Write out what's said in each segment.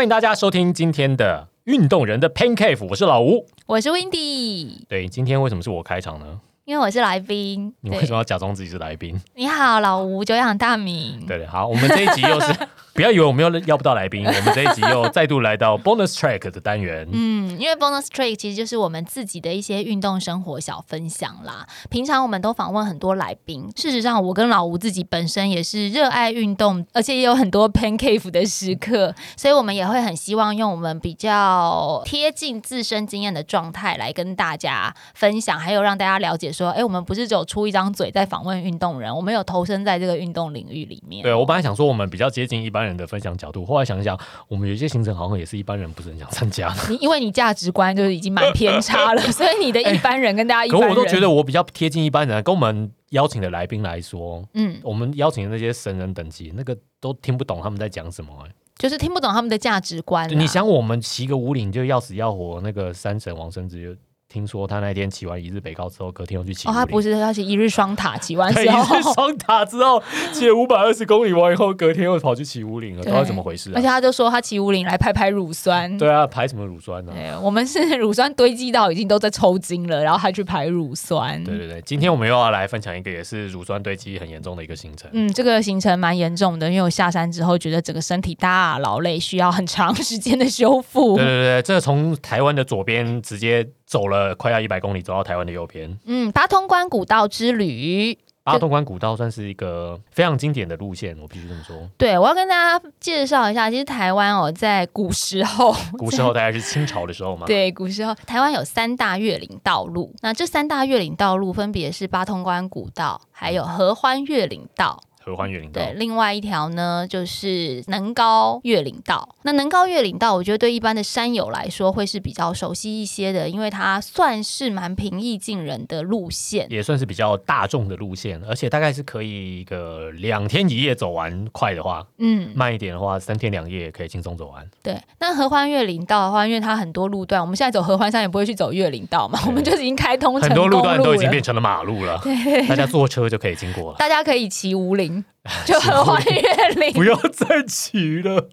欢迎大家收听今天的运动人的 Pain Cave 我是老吴。我是 Windy，对，今天为什么是我开场呢？因为我是来宾。你为什么要假装自己是来宾？你好，老吴，久仰大名。对对，好，我们这一集又是。不要以为我们又要不到来宾，我们这一集又再度来到 bonus track 的单元。嗯，因为 bonus track 其实就是我们自己的一些运动生活小分享啦。平常我们都访问很多来宾，事实上我跟老吴自己本身也是热爱运动，而且也有很多 pancake 的时刻，所以我们也会很希望用我们比较贴近自身经验的状态来跟大家分享，还有让大家了解说，哎，我们不是只有出一张嘴在访问运动人，我们有投身在这个运动领域里面。对我本来想说我们比较接近一般。人的分享角度，后来想想，我们有些行程好像也是一般人不是很想参加。你因为你价值观就是已经蛮偏差了，所以你的一般人跟大家，可我都觉得我比较贴近一般人。跟我们邀请的来宾来说，嗯，我们邀请的那些神人等级，那个都听不懂他们在讲什么，就是听不懂他们的价值观。你想，我们骑个五岭就要死要活，那个山神王生子。听说他那天骑完一日北高之后，隔天又去骑。哦，他不是他是一日双塔，骑完之后，一日双塔之后骑五百二十公里完以后，隔天又跑去骑五岭了，到底怎么回事？而且他就说他骑五岭来排排乳酸。对啊，排什么乳酸呢？我们是乳酸堆积到已经都在抽筋了，然后还去排乳酸。对对对，今天我们又要来分享一个也是乳酸堆积很严重的一个行程。嗯，这个行程蛮严重的，因为我下山之后觉得整个身体大劳累，需要很长时间的修复。对对对，这从台湾的左边直接。走了快要一百公里，走到台湾的右边。嗯，八通关古道之旅。八通关古道算是一个非常经典的路线，我必须这么说。对，我要跟大家介绍一下，其实台湾哦，在古时候，古时候大概是清朝的时候嘛。对，古时候台湾有三大越岭道路，那这三大越岭道路分别是八通关古道，还有合欢越岭道。合欢越岭道，对，另外一条呢就是能高越岭道。那能高越岭道，我觉得对一般的山友来说会是比较熟悉一些的，因为它算是蛮平易近人的路线，也算是比较大众的路线，而且大概是可以一个两天一夜走完。快的话，嗯，慢一点的话，三天两夜可以轻松走完。对，那合欢越岭道的话，因为它很多路段，我们现在走合欢山也不会去走越岭道嘛，我们就已经开通很多路段都已经变成了马路了，对，大家坐车就可以经过了，大家可以骑无岭。就合欢月岭，不要再骑了。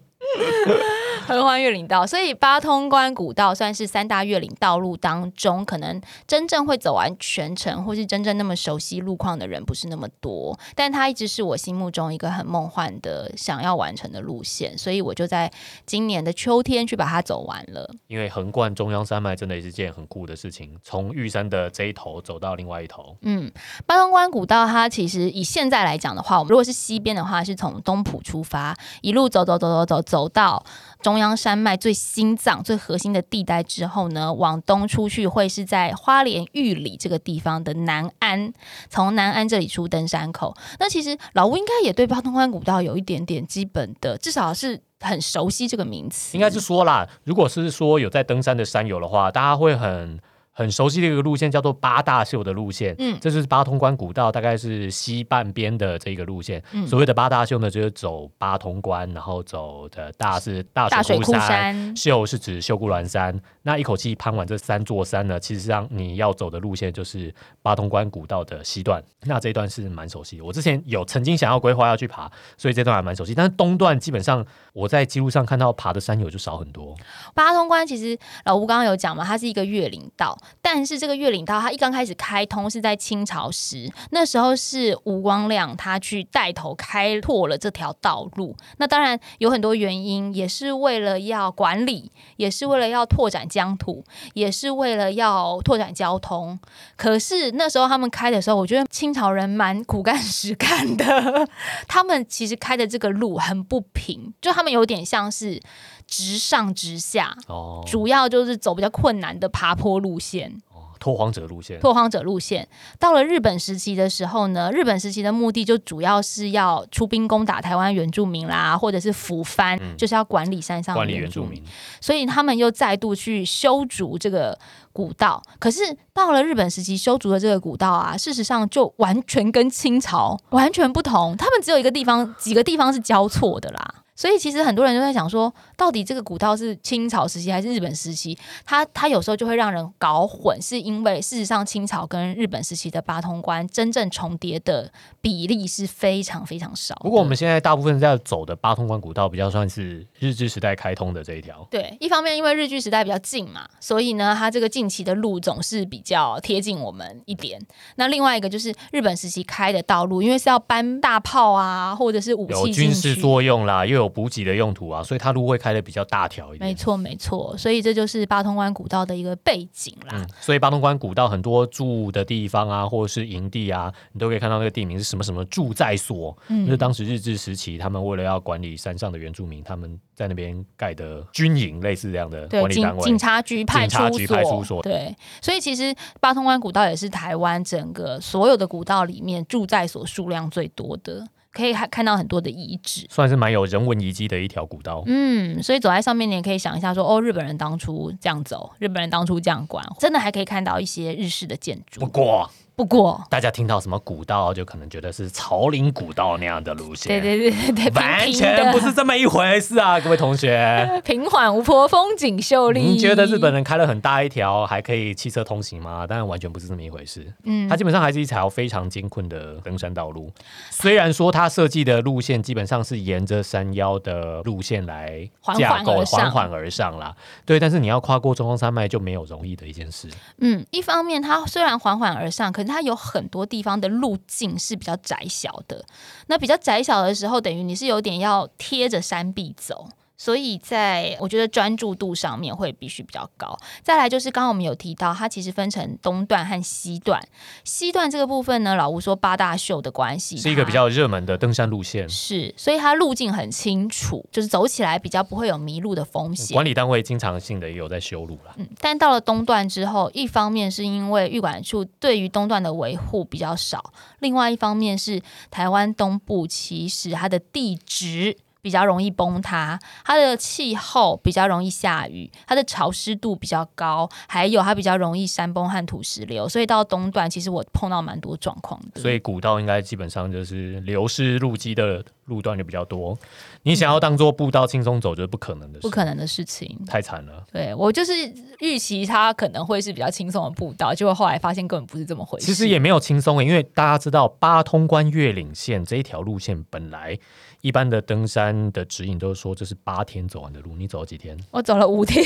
合欢越岭道，所以八通关古道算是三大越岭道路当中，可能真正会走完全程，或是真正那么熟悉路况的人不是那么多。但它一直是我心目中一个很梦幻的想要完成的路线，所以我就在今年的秋天去把它走完了。因为横贯中央山脉真的也是件很酷的事情，从玉山的这一头走到另外一头。嗯，八通关古道它其实以现在来讲的话，我们如果是西边的话，是从东浦出发，一路走走走走走走到。中央山脉最心脏、最核心的地带之后呢，往东出去会是在花莲玉里这个地方的南安，从南安这里出登山口。那其实老吴应该也对八通关古道有一点点基本的，至少是很熟悉这个名词。应该是说啦，如果是说有在登山的山友的话，大家会很。很熟悉的一个路线叫做八大秀的路线，嗯，这就是八通关古道，大概是西半边的这个路线。所谓的八大秀呢，就是走八通关，然后走的大是大水库山，秀是指秀姑峦山。那一口气攀完这三座山呢，其实上你要走的路线就是八通关古道的西段。那这一段是蛮熟悉，我之前有曾经想要规划要去爬，所以这段还蛮熟悉。但是东段基本上我在记录上看到爬的山友就少很多。八通关其实老吴刚刚有讲嘛，它是一个越岭道。但是这个越岭道，它一刚开始开通是在清朝时，那时候是吴光亮他去带头开拓了这条道路。那当然有很多原因，也是为了要管理，也是为了要拓展疆土，也是为了要拓展交通。可是那时候他们开的时候，我觉得清朝人蛮苦干实干的。他们其实开的这个路很不平，就他们有点像是。直上直下，哦，主要就是走比较困难的爬坡路线，哦，拓荒者路线，拓荒者路线。到了日本时期的时候呢，日本时期的目的就主要是要出兵攻打台湾原住民啦，或者是抚番，就是要管理山上管理原住民。所以他们又再度去修筑这个古道。可是到了日本时期修筑的这个古道啊，事实上就完全跟清朝完全不同。他们只有一个地方，几个地方是交错的啦。所以其实很多人都在想说，到底这个古道是清朝时期还是日本时期？它它有时候就会让人搞混，是因为事实上清朝跟日本时期的八通关真正重叠的比例是非常非常少。不过我们现在大部分在走的八通关古道比较算是日治时代开通的这一条。对，一方面因为日据时代比较近嘛，所以呢，它这个近期的路总是比较贴近我们一点。那另外一个就是日本时期开的道路，因为是要搬大炮啊，或者是武器有军事作用啦，又有。补给的用途啊，所以它路会开的比较大条一点。没错，没错，所以这就是八通关古道的一个背景啦。嗯，所以八通关古道很多住的地方啊，或者是营地啊，你都可以看到那个地名是什么什么住在所。嗯，就是当时日治时期，他们为了要管理山上的原住民，他们在那边盖的军营，类似这样的管理单位。警察局、派出所。对，所以其实八通关古道也是台湾整个所有的古道里面住在所数量最多的。可以看看到很多的遗址，算是蛮有人文遗迹的一条古道。嗯，所以走在上面，你也可以想一下，说哦，日本人当初这样走，日本人当初这样管，真的还可以看到一些日式的建筑。不过。不过，大家听到什么古道，就可能觉得是朝林古道那样的路线。对对对对，完全不是这么一回事啊，各位同学。平缓无坡，风景秀丽。你觉得日本人开了很大一条，还可以汽车通行吗？当然完全不是这么一回事。嗯，它基本上还是一条非常艰困的登山道路。虽然说它设计的路线基本上是沿着山腰的路线来架构，缓缓而上啦。对，但是你要跨过中央山脉就没有容易的一件事。嗯，一方面它虽然缓缓而上，可它有很多地方的路径是比较窄小的，那比较窄小的时候，等于你是有点要贴着山壁走。所以，在我觉得专注度上面会必须比较高。再来就是刚刚我们有提到，它其实分成东段和西段。西段这个部分呢，老吴说八大秀的关系是一个比较热门的登山路线，是，所以它路径很清楚，就是走起来比较不会有迷路的风险。管理单位经常性的也有在修路了。嗯，但到了东段之后，一方面是因为预管处对于东段的维护比较少，另外一方面是台湾东部其实它的地质。比较容易崩塌，它的气候比较容易下雨，它的潮湿度比较高，还有它比较容易山崩和土石流，所以到东段其实我碰到蛮多状况的。所以古道应该基本上就是流失路基的路段就比较多，你想要当做步道轻松走就是不可能的，不可能的事情，太惨了。对我就是预期它可能会是比较轻松的步道，结果后来发现根本不是这么回事。其实也没有轻松，因为大家知道八通关越岭线这一条路线本来。一般的登山的指引都是说这是八天走完的路，你走了几天？我走了五天。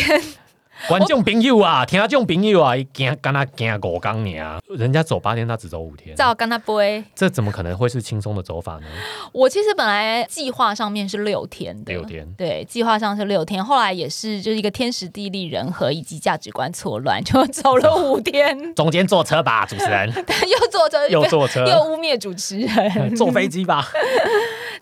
观众朋友啊，听下这种朋友啊，一惊跟他惊五缸年啊，人家走八天，他只走五天。照跟他背，这怎么可能会是轻松的走法呢？我其实本来计划上面是六天的，六天，对，计划上是六天，后来也是就是一个天时地利人和以及价值观错乱，就走了五天。中间坐车吧，主持人。又坐车，又坐车，又污蔑主持人。坐飞机吧。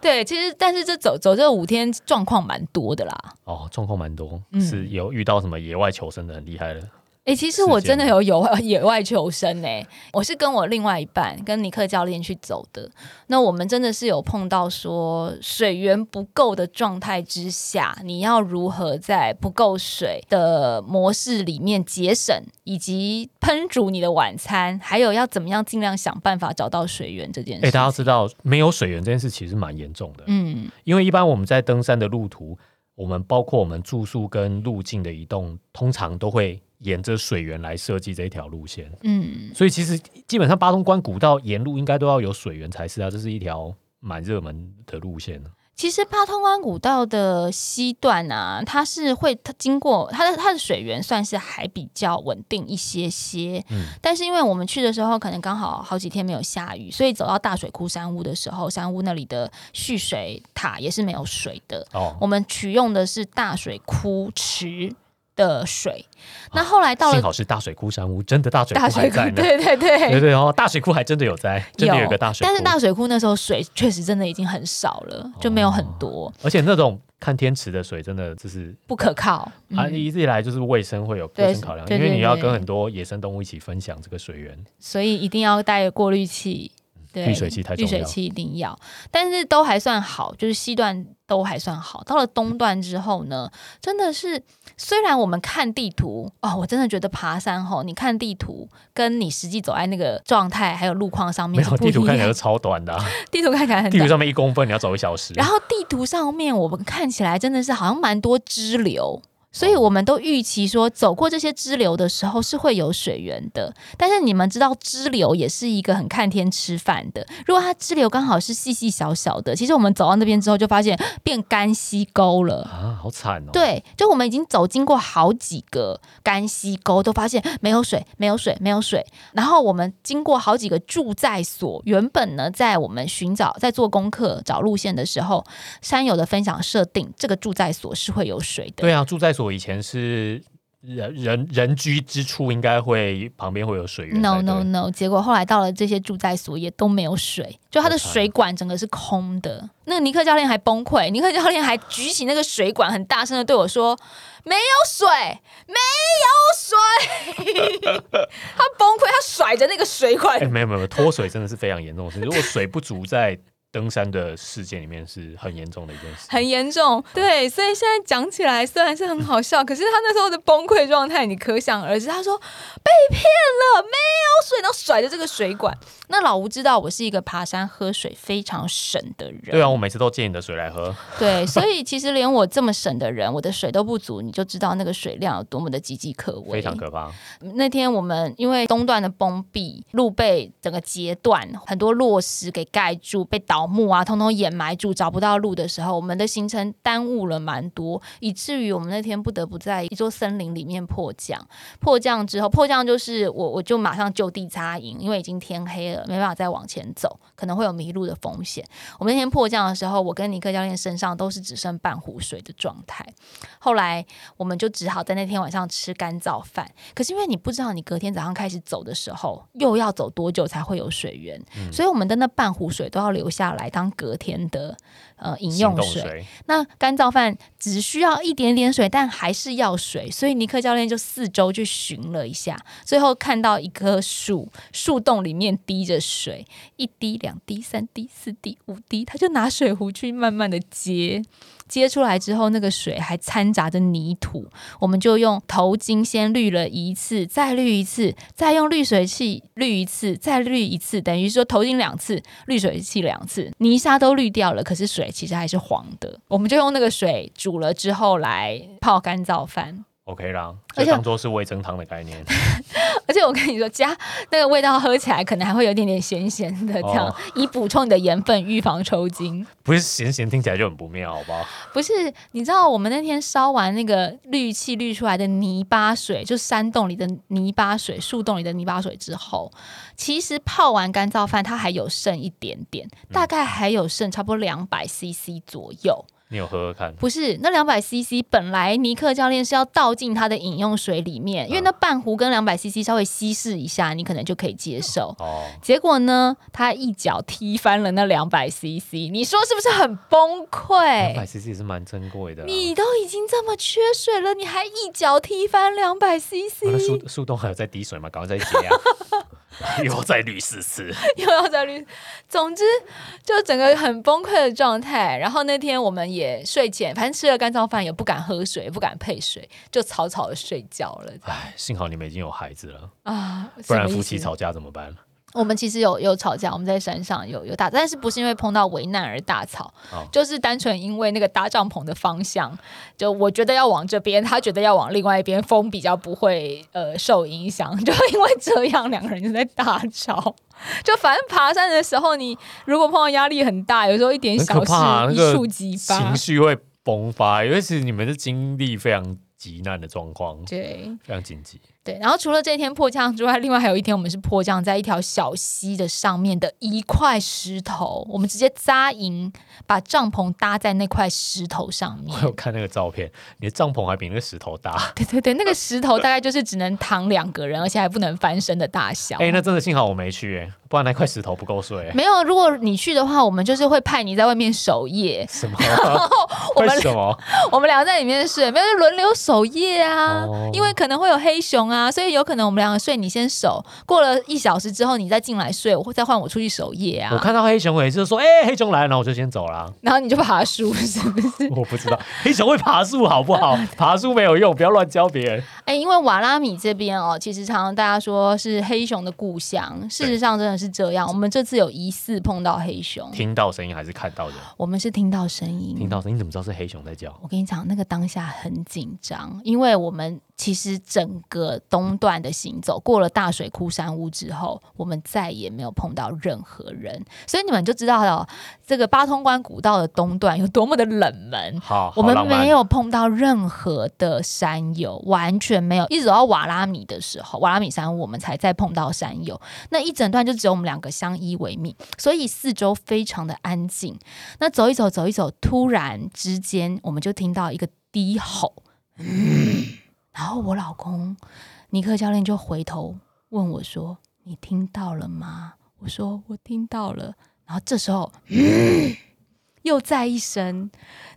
对，其实但是这走走这五天状况蛮多的啦。哦，状况蛮多，是有遇到什么野外求生的很厉害的。哎，其实我真的有有 野外求生呢。我是跟我另外一半跟尼克教练去走的。那我们真的是有碰到说水源不够的状态之下，你要如何在不够水的模式里面节省，以及烹煮你的晚餐，还有要怎么样尽量想办法找到水源这件事。哎，大家知道没有水源这件事其实蛮严重的。嗯，因为一般我们在登山的路途，我们包括我们住宿跟路径的移动，通常都会。沿着水源来设计这一条路线，嗯，所以其实基本上八通关古道沿路应该都要有水源才是啊，这是一条蛮热门的路线其实八通关古道的西段啊，它是会它经过它的它的水源算是还比较稳定一些些，嗯，但是因为我们去的时候可能刚好好几天没有下雨，所以走到大水库山屋的时候，山屋那里的蓄水塔也是没有水的哦。我们取用的是大水库池。的水，那后来到了，幸好是大水库山屋，真的大水库还在呢，对 对对。对对哦，大水库还真的有在，真的有个大水库，但是大水库那时候水确实真的已经很少了，就没有很多，而且那种看天池的水真的就是不可靠，啊，一直以来就是卫生会有卫生考量，因为你要跟很多野生动物一起分享这个水源，所以一定要带过滤器。对，滤水器太重要。滤水器一定要，但是都还算好，就是西段都还算好。到了东段之后呢，真的是虽然我们看地图哦，我真的觉得爬山吼，你看地图跟你实际走在那个状态还有路况上面，没有地图看起来超短的，地图看起来 很地图上面一公分你要走一小时，然后地图上面我们看起来真的是好像蛮多支流。所以我们都预期说，走过这些支流的时候是会有水源的。但是你们知道，支流也是一个很看天吃饭的。如果它支流刚好是细细小小的，其实我们走到那边之后，就发现变干溪沟了啊，好惨哦！对，就我们已经走经过好几个干溪沟，都发现没有水，没有水，没有水。然后我们经过好几个住在所，原本呢，在我们寻找、在做功课、找路线的时候，山友的分享设定，这个住在所是会有水的。对啊，住在所。我以前是人人人居之处，应该会旁边会有水源。No No No，结果后来到了这些住宅所也都没有水，就它的水管整个是空的。那个尼克教练还崩溃，尼克教练还举起那个水管，很大声的对我说：“没有水，没有水。”他崩溃，他甩着那个水管。哎，没有没有，脱水真的是非常严重的事。如果水不足在。登山的事件里面是很严重的一件事，很严重。对，所以现在讲起来虽然是很好笑，可是他那时候的崩溃状态，你可想而知。他说被骗了，没有水，然后甩着这个水管。那老吴知道我是一个爬山喝水非常省的人，对啊，我每次都借你的水来喝。对，所以其实连我这么省的人，我的水都不足，你就知道那个水量有多么的岌岌可危，非常可怕。那天我们因为东段的崩壁，路被整个截断，很多落石给盖住，被倒草木啊，通通掩埋住，找不到路的时候，我们的行程耽误了蛮多，以至于我们那天不得不在一座森林里面迫降。迫降之后，迫降就是我我就马上就地扎营，因为已经天黑了。没办法再往前走，可能会有迷路的风险。我们那天迫降的时候，我跟尼克教练身上都是只剩半壶水的状态。后来我们就只好在那天晚上吃干燥饭。可是因为你不知道你隔天早上开始走的时候又要走多久才会有水源，所以我们的那半壶水都要留下来当隔天的。呃，饮用水，那干燥饭只需要一点点水，但还是要水，所以尼克教练就四周去寻了一下，最后看到一棵树，树洞里面滴着水，一滴、两滴、三滴、四滴、五滴，他就拿水壶去慢慢的接。接出来之后，那个水还掺杂着泥土，我们就用头巾先滤了一次，再滤一次，再用滤水器滤一次，再滤一次，等于说头巾两次，滤水器两次，泥沙都滤掉了，可是水其实还是黄的。我们就用那个水煮了之后来泡干燥饭。OK 啦，就当做是味增汤的概念。而且我跟你说，加那个味道喝起来可能还会有点点咸咸的，这样以补充你的盐分，预防抽筋。不是咸咸听起来就很不妙，好不好？不是，你知道我们那天烧完那个氯气滤出来的泥巴水，就山洞里的泥巴水、树洞里的泥巴水之后，其实泡完干燥饭它还有剩一点点，大概还有剩差不多两百 CC 左右。你有喝喝看？不是，那两百 CC 本来尼克教练是要倒进他的饮用水里面，因为那半壶跟两百 CC 稍微稀释一下，你可能就可以接受。哦。结果呢，他一脚踢翻了那两百 CC，你说是不是很崩溃？两百 CC 是蛮珍贵的。你都已经这么缺水了，你还一脚踢翻两百 CC？树树洞还有在滴水吗？赶快再接啊！又再滤四次，又要再滤。总之，就整个很崩溃的状态。然后那天我们也睡前，反正吃了干燥饭，也不敢喝水，也不敢配水，就草草的睡觉了。哎，幸好你们已经有孩子了啊，不然夫妻吵架怎么办？我们其实有有吵架，我们在山上有有打，但是不是因为碰到危难而大吵，就是单纯因为那个搭帐篷的方向，就我觉得要往这边，他觉得要往另外一边，风比较不会呃受影响，就因为这样两个人就在大吵。就反正爬山的时候，你如果碰到压力很大，有时候一点小事一触即发，情绪会崩发，尤其是你们是经历非常急难的状况，对，非常紧急。对，然后除了这一天迫降之外，另外还有一天我们是迫降在一条小溪的上面的一块石头，我们直接扎营，把帐篷搭在那块石头上面。我有看那个照片，你的帐篷还比那个石头大。对对对，那个石头大概就是只能躺两个人，而且还不能翻身的大小。哎，那真的幸好我没去，不然那块石头不够睡。没有，如果你去的话，我们就是会派你在外面守夜。什么？为什么？我们两个在里面睡，没有轮流守夜啊，因为可能会有黑熊。啊，所以有可能我们两个睡你先守，过了一小时之后你再进来睡，我会再换我出去守夜啊。我看到黑熊，我也是说，哎，黑熊来了，然后我就先走了。然后你就爬树，是不是？我不知道黑熊会爬树好不好？爬树没有用，不要乱教别人。哎，因为瓦拉米这边哦，其实常常大家说是黑熊的故乡，事实上真的是这样。我们这次有疑似碰到黑熊，听到声音还是看到的？我们是听到声音，听到声音怎么知道是黑熊在叫？我跟你讲，那个当下很紧张，因为我们。其实整个东段的行走过了大水库山屋之后，我们再也没有碰到任何人，所以你们就知道了这个八通关古道的东段有多么的冷门。好，我们没有碰到任何的山友，完全没有，一直到瓦拉米的时候，瓦拉米山屋我们才再碰到山友。那一整段就只有我们两个相依为命，所以四周非常的安静。那走一走，走一走，突然之间我们就听到一个低吼。然后我老公尼克教练就回头问我说：“你听到了吗？”我说：“我听到了。”然后这时候又再一声，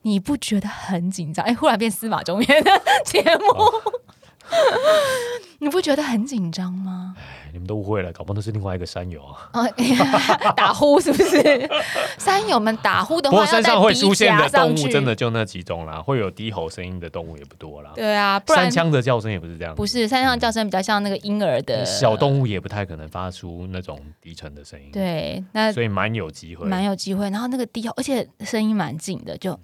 你不觉得很紧张？哎，忽然变司马中原的节目。你不觉得很紧张吗？你们都误会了，搞不好那是另外一个山友啊！打呼是不是？山友们打呼的话，山上会出现的动物真的就那几种啦，会有低吼声音的动物也不多啦。对啊，山枪的叫声也不是这样。不是山上叫声比较像那个婴儿的小动物，也不太可能发出那种低沉的声音。对，那所以蛮有机会，蛮有机会。然后那个低吼，而且声音蛮近的，就。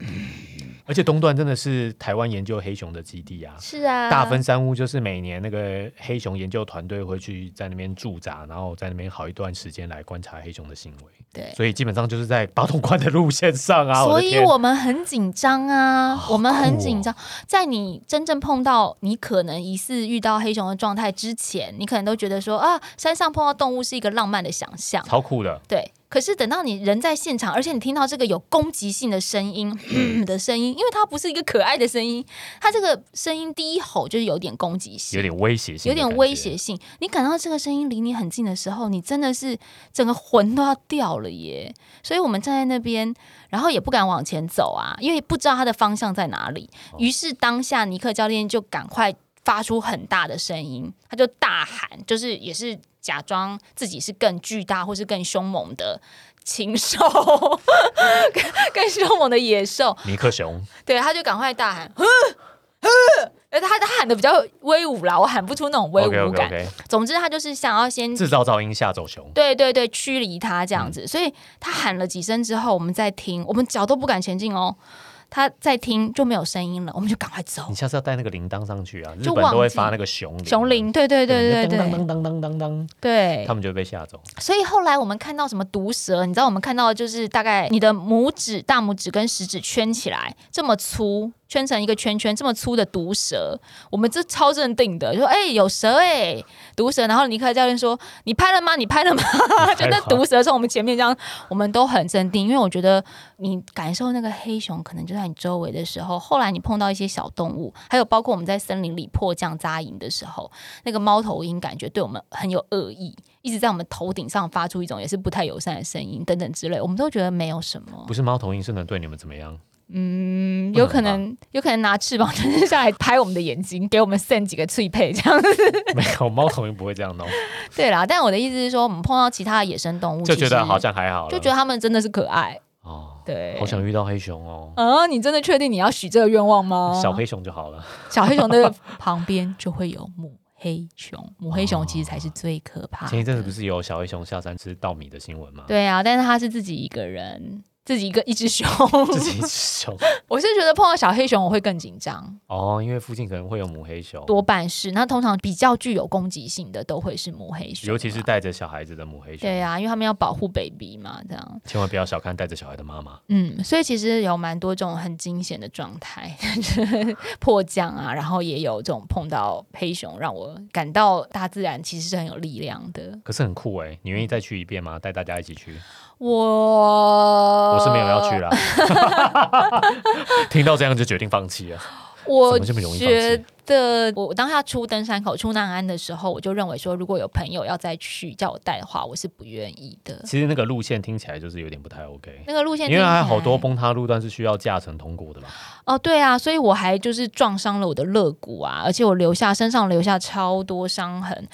而且东段真的是台湾研究黑熊的基地啊！是啊，大分山屋就是每年那个黑熊研究团队会去在那边驻扎，然后在那边好一段时间来观察黑熊的行为。对，所以基本上就是在八通关的路线上啊。所以我们很紧张啊，我们很紧张。在你真正碰到你可能疑似遇到黑熊的状态之前，你可能都觉得说啊，山上碰到动物是一个浪漫的想象，超酷的。对。可是等到你人在现场，而且你听到这个有攻击性的声音 的声音，因为它不是一个可爱的声音，它这个声音第一吼就是有点攻击性，有点威胁性，有点威胁性。你感到这个声音离你很近的时候，你真的是整个魂都要掉了耶！所以我们站在那边，然后也不敢往前走啊，因为不知道它的方向在哪里。于是当下尼克教练就赶快发出很大的声音，他就大喊，就是也是。假装自己是更巨大或是更凶猛的禽兽，更凶猛的野兽。尼克熊，对，他就赶快大喊，呵呵，而他他喊的比较威武啦，我喊不出那种威武感。总之，他就是想要先制造噪音吓走熊，对对对，驱离他这样子。所以他喊了几声之后，我们再听，我们脚都不敢前进哦。他在听就没有声音了，我们就赶快走。你下次要带那个铃铛上去啊！日本都会发那个熊铃，熊铃，对对对对对，当当当当当当，对，他们就会被吓走。所以后来我们看到什么毒蛇，你知道我们看到就是大概你的拇指、大拇指跟食指圈起来这么粗。圈成一个圈圈，这么粗的毒蛇，我们这超镇定的，说：“哎，有蛇哎，毒蛇。”然后尼克教练说：“你拍了吗？你拍了吗？” 就那毒蛇从我们前面这样，我们都很镇定，因为我觉得你感受那个黑熊可能就在你周围的时候，后来你碰到一些小动物，还有包括我们在森林里迫降扎营的时候，那个猫头鹰感觉对我们很有恶意，一直在我们头顶上发出一种也是不太友善的声音等等之类，我们都觉得没有什么。不是猫头鹰是能对你们怎么样？嗯，有可能，有可能拿翅膀就是下来拍我们的眼睛，给我们 send 几个脆配这样子。没有，猫头鹰不会这样弄。对啦，但我的意思是说，我们碰到其他的野生动物，就觉得好像还好，就觉得它们真的是可爱哦。对，好想遇到黑熊哦。啊，你真的确定你要许这个愿望吗？小黑熊就好了。小黑熊的旁边就会有母黑熊，母黑熊其实才是最可怕。前一阵子不是有小黑熊下山吃稻米的新闻吗？对啊，但是它是自己一个人。自己一个一只熊，自己一只熊，我是觉得碰到小黑熊我会更紧张。哦，因为附近可能会有母黑熊，多半是那通常比较具有攻击性的都会是母黑熊，尤其是带着小孩子的母黑熊，对啊，因为他们要保护 baby 嘛，这样。千万不要小看带着小孩的妈妈，嗯，所以其实有蛮多这种很惊险的状态，迫降啊，然后也有这种碰到黑熊，让我感到大自然其实是很有力量的，可是很酷哎，你愿意再去一遍吗？带大家一起去。我我是没有要去了，听到这样就决定放弃了。我觉得我当下出登山口、出南安的时候，我就认为说，如果有朋友要再去叫我带的话，我是不愿意的。其实那个路线听起来就是有点不太 OK。那个路线，因为还有好多崩塌路段是需要驾乘通过的嘛。哦，对啊，所以我还就是撞伤了我的肋骨啊，而且我留下身上留下超多伤痕。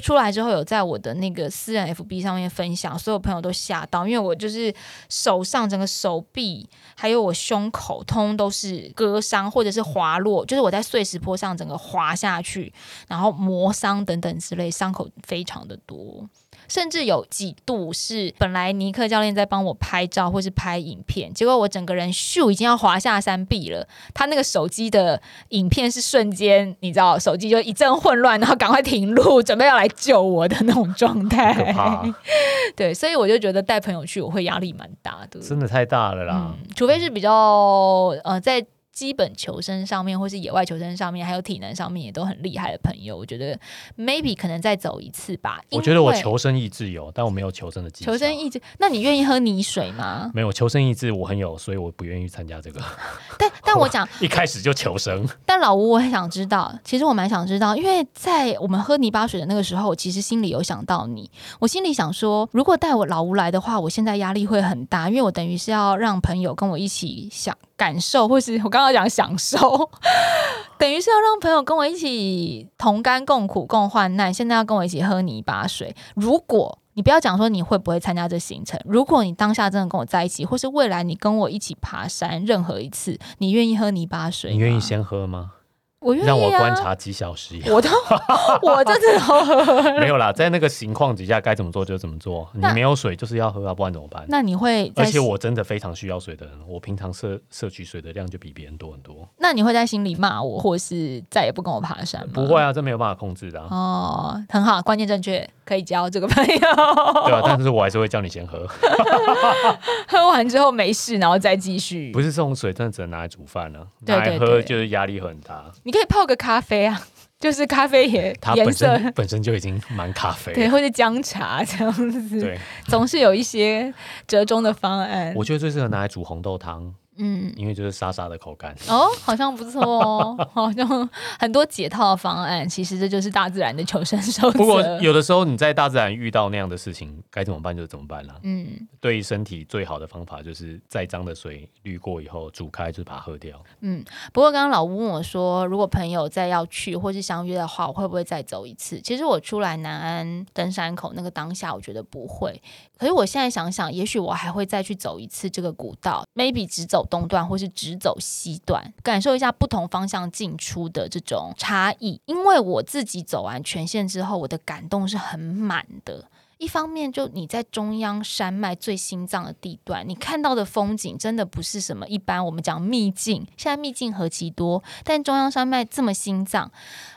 出来之后有在我的那个私人 FB 上面分享，所有朋友都吓到，因为我就是手上整个手臂还有我胸口通都是割伤或者是滑落，就是我在碎石坡上整个滑下去，然后磨伤等等之类，伤口非常的多。甚至有几度是本来尼克教练在帮我拍照或是拍影片，结果我整个人咻已经要滑下山壁了。他那个手机的影片是瞬间，你知道，手机就一阵混乱，然后赶快停录，准备要来救我的那种状态。对，所以我就觉得带朋友去我会压力蛮大的，真的太大了啦。除非是比较呃在。基本求生上面，或是野外求生上面，还有体能上面也都很厉害的朋友，我觉得 maybe 可能再走一次吧。我觉得我求生意志有，但我没有求生的技求生意志，那你愿意喝泥水吗？没有求生意志，我很有，所以我不愿意参加这个。但但我讲 一开始就求生。但老吴，我很想知道，其实我蛮想知道，因为在我们喝泥巴水的那个时候，我其实心里有想到你。我心里想说，如果带我老吴来的话，我现在压力会很大，因为我等于是要让朋友跟我一起想。感受，或是我刚刚讲享受，等于是要让朋友跟我一起同甘共苦共患难。现在要跟我一起喝泥巴水。如果你不要讲说你会不会参加这行程，如果你当下真的跟我在一起，或是未来你跟我一起爬山，任何一次，你愿意喝泥巴水？你愿意先喝吗？我让我观察几小时，我都 我就知道没有啦，在那个情况底下该怎么做就怎么做。你没有水就是要喝啊，不然怎么办？那你会？而且我真的非常需要水的人，我平常摄摄取水的量就比别人多很多。那你会在心里骂我，或是再也不跟我爬山吗？不会啊，这没有办法控制的。哦，很好，关键正确，可以交这个朋友。对啊，但是我还是会叫你先喝，喝完之后没事，然后再继续。不是这种水，真的只能拿来煮饭了，拿来喝就是压力很大。可以泡个咖啡啊，就是咖啡也它本身本身就已经蛮咖啡，对，或者姜茶这样子，对，总是有一些折中的方案。我觉得最适合拿来煮红豆汤。嗯，因为就是沙沙的口感哦，好像不错哦，好像很多解套的方案，其实这就是大自然的求生守则。不过有的时候你在大自然遇到那样的事情，该怎么办就怎么办了。嗯，对身体最好的方法就是再脏的水滤过以后煮开就把它喝掉。嗯，不过刚刚老吴问我说，如果朋友再要去或是相约的话，我会不会再走一次？其实我出来南安登山口那个当下，我觉得不会。可是我现在想想，也许我还会再去走一次这个古道，maybe 只走。东段或是直走西段，感受一下不同方向进出的这种差异。因为我自己走完全线之后，我的感动是很满的。一方面，就你在中央山脉最心脏的地段，你看到的风景真的不是什么一般。我们讲秘境，现在秘境何其多，但中央山脉这么心脏，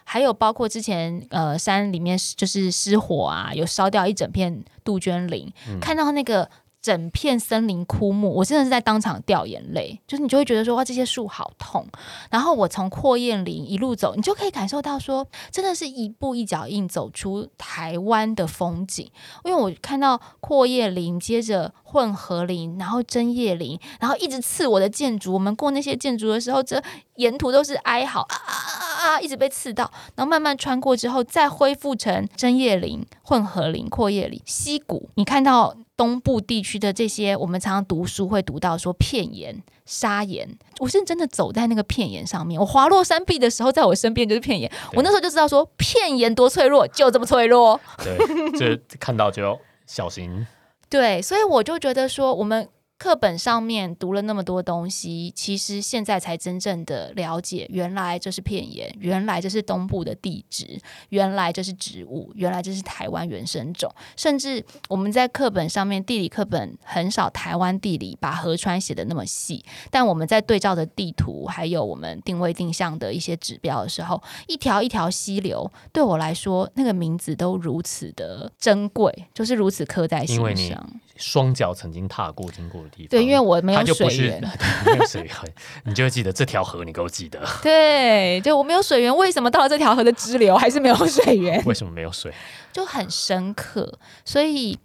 还有包括之前呃山里面就是失火啊，有烧掉一整片杜鹃林，看到那个。整片森林枯木，我真的是在当场掉眼泪。就是你就会觉得说，哇，这些树好痛。然后我从阔叶林一路走，你就可以感受到说，真的是一步一脚印走出台湾的风景。因为我看到阔叶林，接着混合林，然后针叶林，然后一直刺我的建筑。我们过那些建筑的时候，这沿途都是哀嚎啊，一直被刺到。然后慢慢穿过之后，再恢复成针叶林、混合林、阔叶林、溪谷。你看到。东部地区的这些，我们常常读书会读到说片岩、砂岩，我是真的走在那个片岩上面。我滑落山壁的时候，在我身边就是片岩。我那时候就知道说，片岩多脆弱，就这么脆弱。对，就看到就小心。对，所以我就觉得说，我们。课本上面读了那么多东西，其实现在才真正的了解，原来这是片言，原来这是东部的地质，原来这是植物，原来这是台湾原生种。甚至我们在课本上面，地理课本很少台湾地理把河川写的那么细，但我们在对照的地图，还有我们定位定向的一些指标的时候，一条一条溪流，对我来说，那个名字都如此的珍贵，就是如此刻在心上。双脚曾经踏过、经过的地方，对，因为我没有水源，没有水源，你就会记得这条河，你给我记得。对，就我没有水源，为什么到了这条河的支流还是没有水源？为什么没有水？就很深刻，所以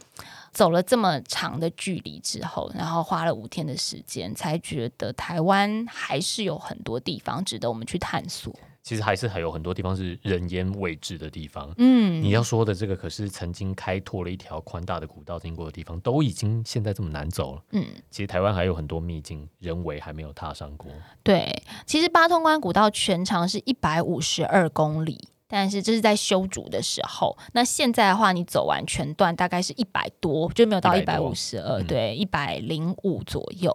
走了这么长的距离之后，然后花了五天的时间，才觉得台湾还是有很多地方值得我们去探索。其实还是还有很多地方是人烟未至的地方。嗯，你要说的这个可是曾经开拓了一条宽大的古道经过的地方，都已经现在这么难走了。嗯，其实台湾还有很多秘境，人为还没有踏上过。对，其实八通关古道全长是一百五十二公里。但是这是在修筑的时候，那现在的话，你走完全段大概是一百多，就没有到一百五十二，对，一百零五左右，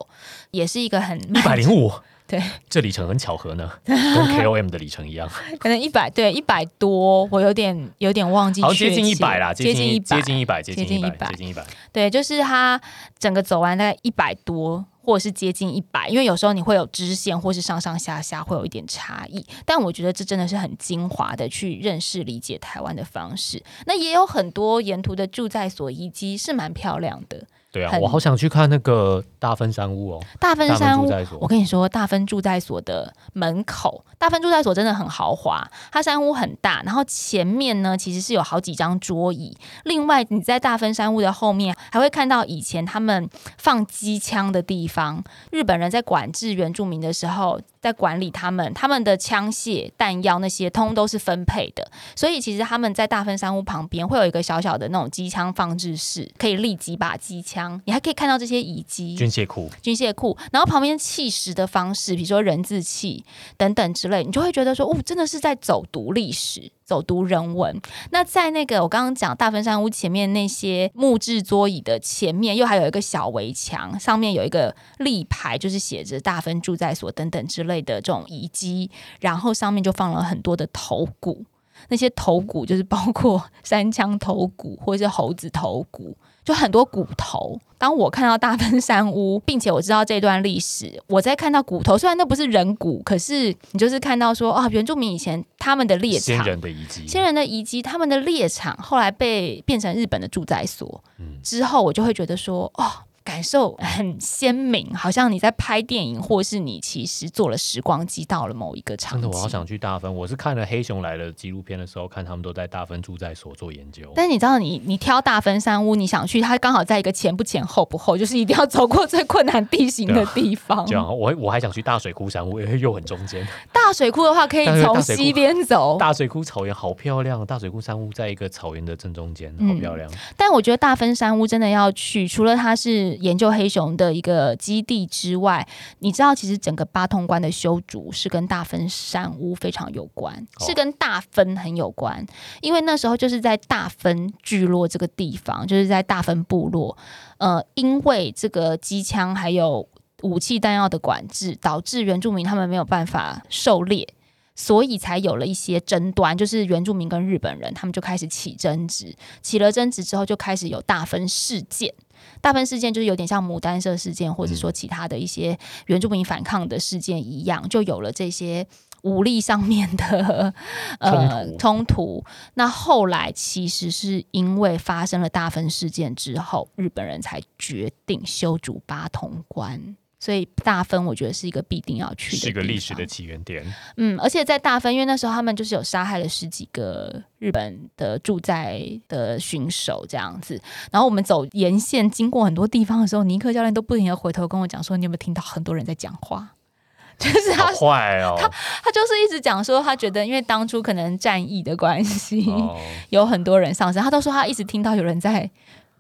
也是一个很一百零五，对，这里程很巧合呢，跟 KOM 的里程一样，可能一百对一百多，我有点有点忘记，好接近一百啦，接近一接近一百，接近一百，接近一百，对，就是它整个走完大概一百多。或者是接近一百，因为有时候你会有支线，或是上上下下会有一点差异。但我觉得这真的是很精华的去认识理解台湾的方式。那也有很多沿途的住在所遗迹是蛮漂亮的。对啊，我好想去看那个大分山屋哦。大分山屋，我跟你说，大分住宅所的门口，大分住宅所真的很豪华。它山屋很大，然后前面呢其实是有好几张桌椅。另外，你在大分山屋的后面还会看到以前他们放机枪的地方。日本人在管制原住民的时候。在管理他们，他们的枪械、弹药那些通都是分配的，所以其实他们在大分山屋旁边会有一个小小的那种机枪放置室，可以立几把机枪。你还可以看到这些遗迹、军械库、军械库，然后旁边砌石的方式，比如说人字砌等等之类，你就会觉得说，哦，真的是在走读历史。走读人文，那在那个我刚刚讲大分山屋前面那些木质桌椅的前面，又还有一个小围墙，上面有一个立牌，就是写着大分住宅所等等之类的这种遗迹，然后上面就放了很多的头骨，那些头骨就是包括山枪头骨或者是猴子头骨。就很多骨头。当我看到大分山屋，并且我知道这段历史，我在看到骨头，虽然那不是人骨，可是你就是看到说啊，原住民以前他们的猎场，先人的遗迹，先人的遗迹，他们的猎场后来被变成日本的住宅所，之后我就会觉得说，哦。感受很鲜明，好像你在拍电影，或是你其实坐了时光机到了某一个场景。真的，我好想去大分。我是看了《黑熊来了》纪录片的时候，看他们都在大分住在所做研究。但是你知道，你你挑大分山屋，你想去，它刚好在一个前不前后不后，就是一定要走过最困难地形的地方。这样，我我还想去大水库山屋，又很中间。大水库的话，可以从 西边走。大水库草原好漂亮，大水库山屋在一个草原的正中间，好漂亮。但我觉得大分山屋真的要去，除了它是研究黑熊。的一个基地之外，你知道，其实整个八通关的修筑是跟大分山屋非常有关，是跟大分很有关，因为那时候就是在大分聚落这个地方，就是在大分部落，呃，因为这个机枪还有武器弹药的管制，导致原住民他们没有办法狩猎，所以才有了一些争端，就是原住民跟日本人他们就开始起争执，起了争执之后，就开始有大分事件。大分事件就是有点像牡丹社事件，或者说其他的一些原住民反抗的事件一样，就有了这些武力上面的呃冲突。那后来其实是因为发生了大分事件之后，日本人才决定修筑八通关。所以大分我觉得是一个必定要去的，是一个历史的起源点。嗯，而且在大分，因为那时候他们就是有杀害了十几个日本的住在的巡守这样子。然后我们走沿线经过很多地方的时候，尼克教练都不停的回头跟我讲说：“你有没有听到很多人在讲话？” 就是他坏哦，他他就是一直讲说，他觉得因为当初可能战役的关系，有很多人丧生，他都说他一直听到有人在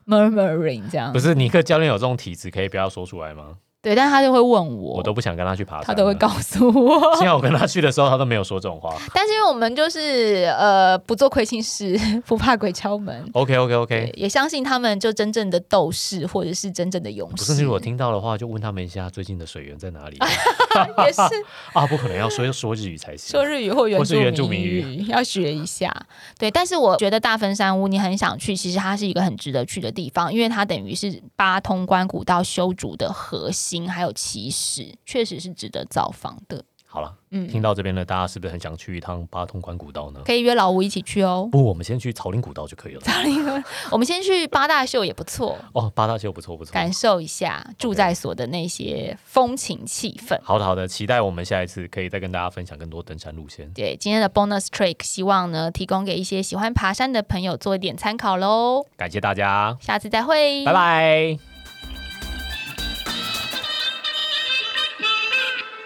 murmuring 这样。不是尼克教练有这种体质，可以不要说出来吗？对，但他就会问我，我都不想跟他去爬山，他都会告诉我。幸好我跟他去的时候，他都没有说这种话。但是因为我们就是呃不做亏心事，不怕鬼敲门。OK OK OK，也相信他们就真正的斗士，或者是真正的勇士。甚至，如果听到的话，就问他们一下最近的水源在哪里。也是 啊，不可能要说说日语才行，说日语或原住民语要学一下。对，但是我觉得大分山屋你很想去，其实它是一个很值得去的地方，因为它等于是八通关古道修筑的核心。还有起始，确实是值得造访的。好了，嗯，听到这边呢，大家是不是很想去一趟八通关古道呢？可以约老吴一起去哦。不，我们先去草林古道就可以了。草林，我们先去八大秀也不错哦。八大秀不错不错，感受一下住在所的那些风情气氛。好的好的，期待我们下一次可以再跟大家分享更多登山路线。对，今天的 bonus trick，希望呢提供给一些喜欢爬山的朋友做一点参考喽。感谢大家，下次再会，拜拜。